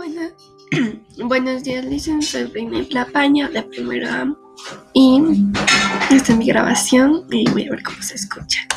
Bueno, buenos días, Listen. Soy Reina Plapaña de primera Y esta es mi grabación y voy a ver cómo se escucha.